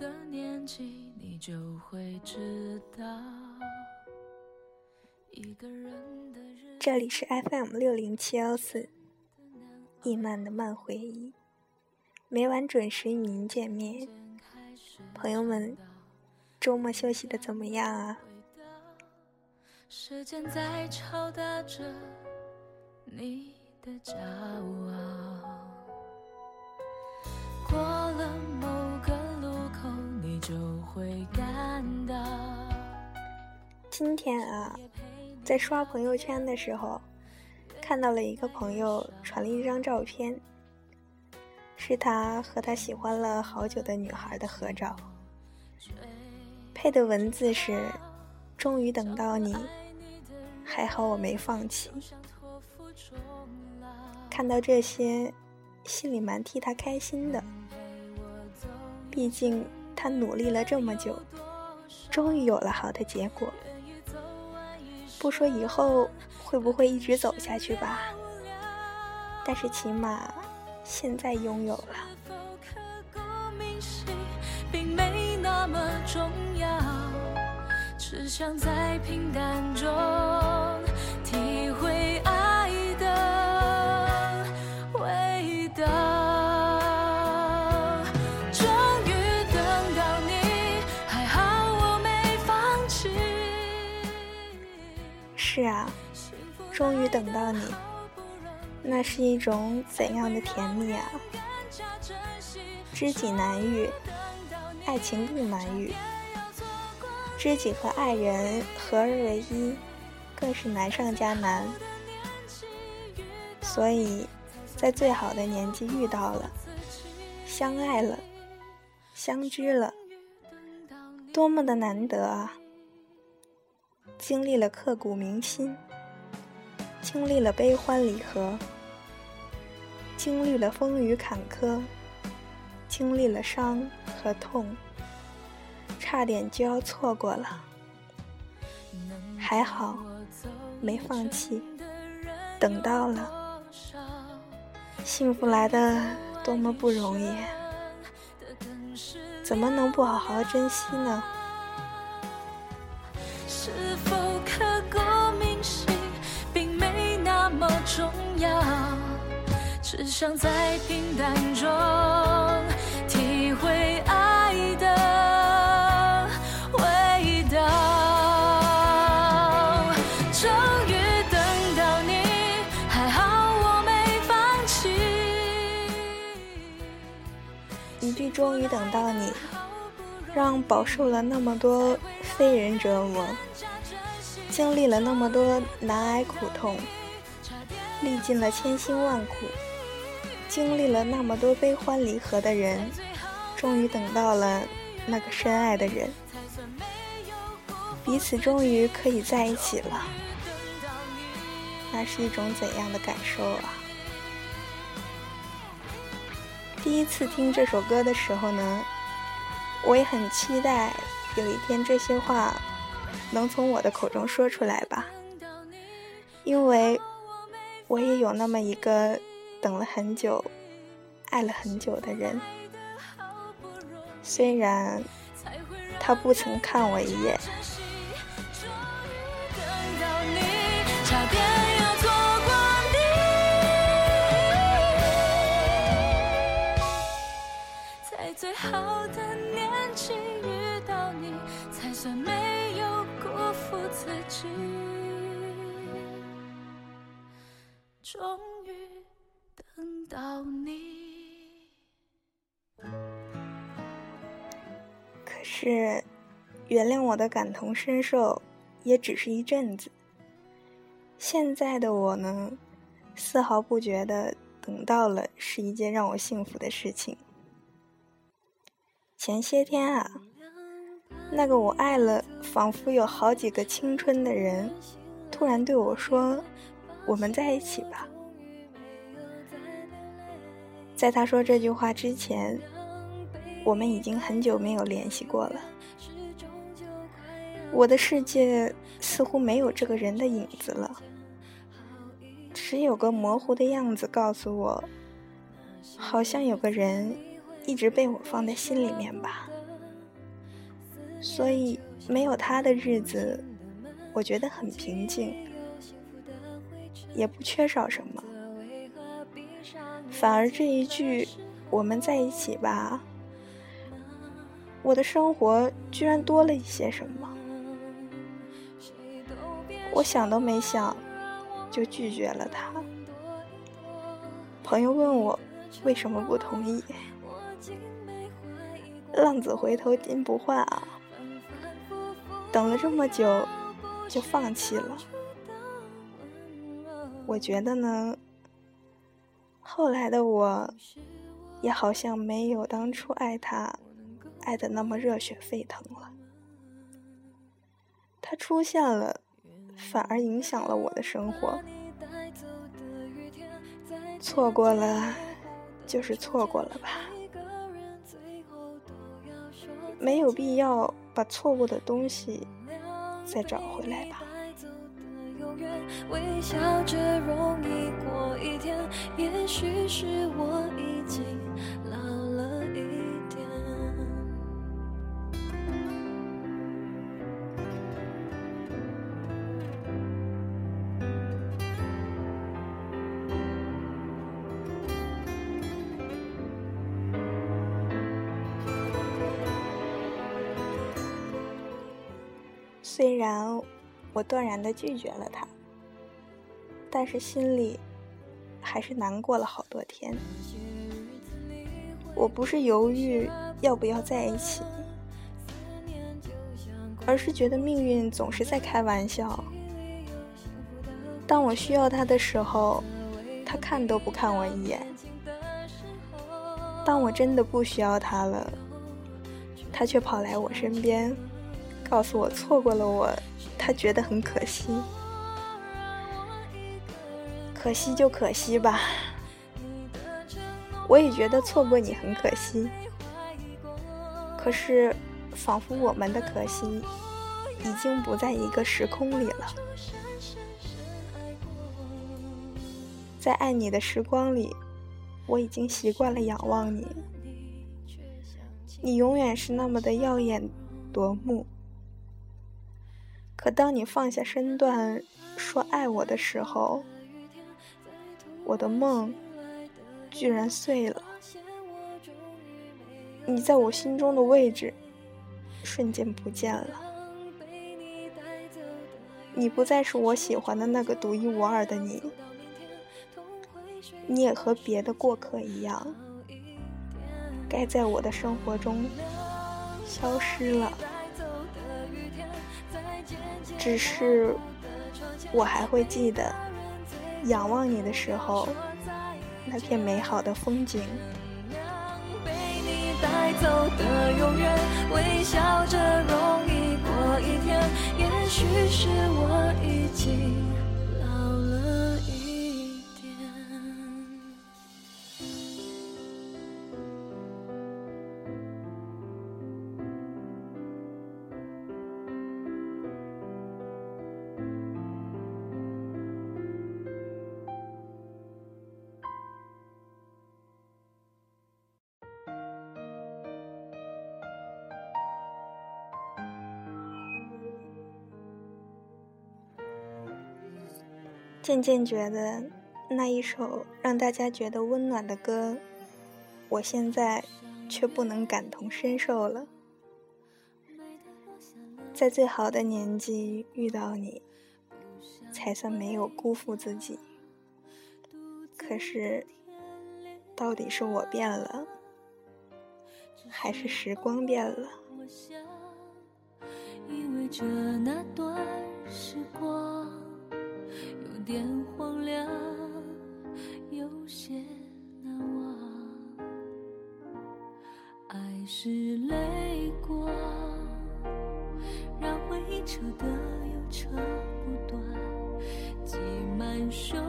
到了某个年纪，你就会知道。这里是 FM 六零七幺四，易漫的漫回忆，每晚准时与您见面。朋友们，周末休息的怎么样啊？时间在敲打着你的骄傲。会感到。今天啊。在刷朋友圈的时候，看到了一个朋友传了一张照片，是他和他喜欢了好久的女孩的合照，配的文字是“终于等到你，还好我没放弃”。看到这些，心里蛮替他开心的，毕竟他努力了这么久，终于有了好的结果。不说以后会不会一直走下去吧，但是起码现在拥有了。只想在平淡中是啊，终于等到你，那是一种怎样的甜蜜啊！知己难遇，爱情更难遇。知己和爱人合而为一，更是难上加难。所以，在最好的年纪遇到了，相爱了，相知了，多么的难得啊！经历了刻骨铭心，经历了悲欢离合，经历了风雨坎坷，经历了伤和痛。差点就要错过了，还好没放弃，等到了，幸福来的多么不容易，怎么能不好好珍惜呢？只想在平淡中体会爱的。终于等到你，让饱受了那么多非人折磨，经历了那么多难挨苦痛，历尽了千辛万苦，经历了那么多悲欢离合的人，终于等到了那个深爱的人，彼此终于可以在一起了，那是一种怎样的感受啊？第一次听这首歌的时候呢，我也很期待有一天这些话能从我的口中说出来吧，因为我也有那么一个等了很久、爱了很久的人，虽然他不曾看我一眼。在最好的年纪遇到你，才算没有辜负自己。终到你。可是，原谅我的感同身受，也只是一阵子。现在的我呢，丝毫不觉得等到了是一件让我幸福的事情。前些天啊，那个我爱了仿佛有好几个青春的人，突然对我说：“我们在一起吧。”在他说这句话之前，我们已经很久没有联系过了。我的世界似乎没有这个人的影子了，只有个模糊的样子告诉我，好像有个人。一直被我放在心里面吧。所以没有他的日子，我觉得很平静，也不缺少什么。反而这一句“我们在一起吧”，我的生活居然多了一些什么。我想都没想，就拒绝了他。朋友问我为什么不同意，浪子回头金不换啊！等了这么久，就放弃了。我觉得呢，后来的我，也好像没有当初爱他，爱的那么热血沸腾了。他出现了，反而影响了我的生活。错过了，就是错过了吧，没有必要。把错过的东西再找回来吧。微笑着容易过一天，也许是我已经老了一点虽然我断然的拒绝了他，但是心里还是难过了好多天。我不是犹豫要不要在一起，而是觉得命运总是在开玩笑。当我需要他的时候，他看都不看我一眼；当我真的不需要他了，他却跑来我身边。告诉我错过了我，他觉得很可惜。可惜就可惜吧，我也觉得错过你很可惜。可是，仿佛我们的可惜已经不在一个时空里了。在爱你的时光里，我已经习惯了仰望你，你永远是那么的耀眼夺目。可当你放下身段说爱我的时候，我的梦居然碎了。你在我心中的位置瞬间不见了。你不再是我喜欢的那个独一无二的你，你也和别的过客一样，该在我的生活中消失了。只是，我还会记得仰望你的时候，那片美好的风景。被你带走的永远，微笑着容易过一天。也许是我已经。渐渐觉得，那一首让大家觉得温暖的歌，我现在却不能感同身受了。在最好的年纪遇到你，才算没有辜负自己。可是，到底是我变了，还是时光变了？那段时光。点荒凉，有些难忘。爱是泪光，让回忆扯得又扯不断，挤满胸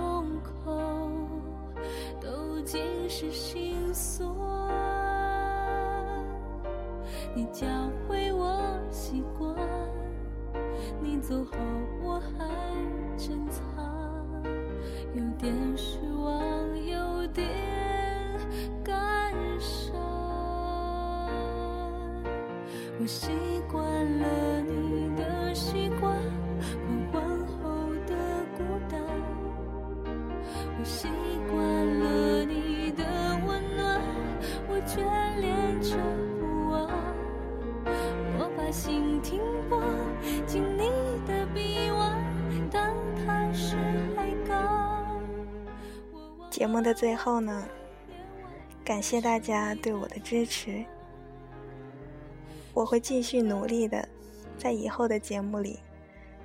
口，都尽是心酸。你教会我习惯，你走后我还珍藏。点失望，有点感伤。我习惯了你的习惯，狂欢后的孤单。我习惯了你的温暖，我眷恋着不忘。我把心停泊进你的臂弯，当它节目的最后呢，感谢大家对我的支持。我会继续努力的，在以后的节目里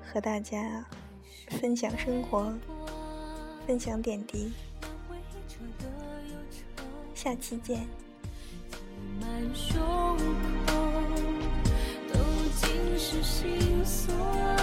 和大家分享生活，分享点滴。下期见。满胸口都尽是心酸。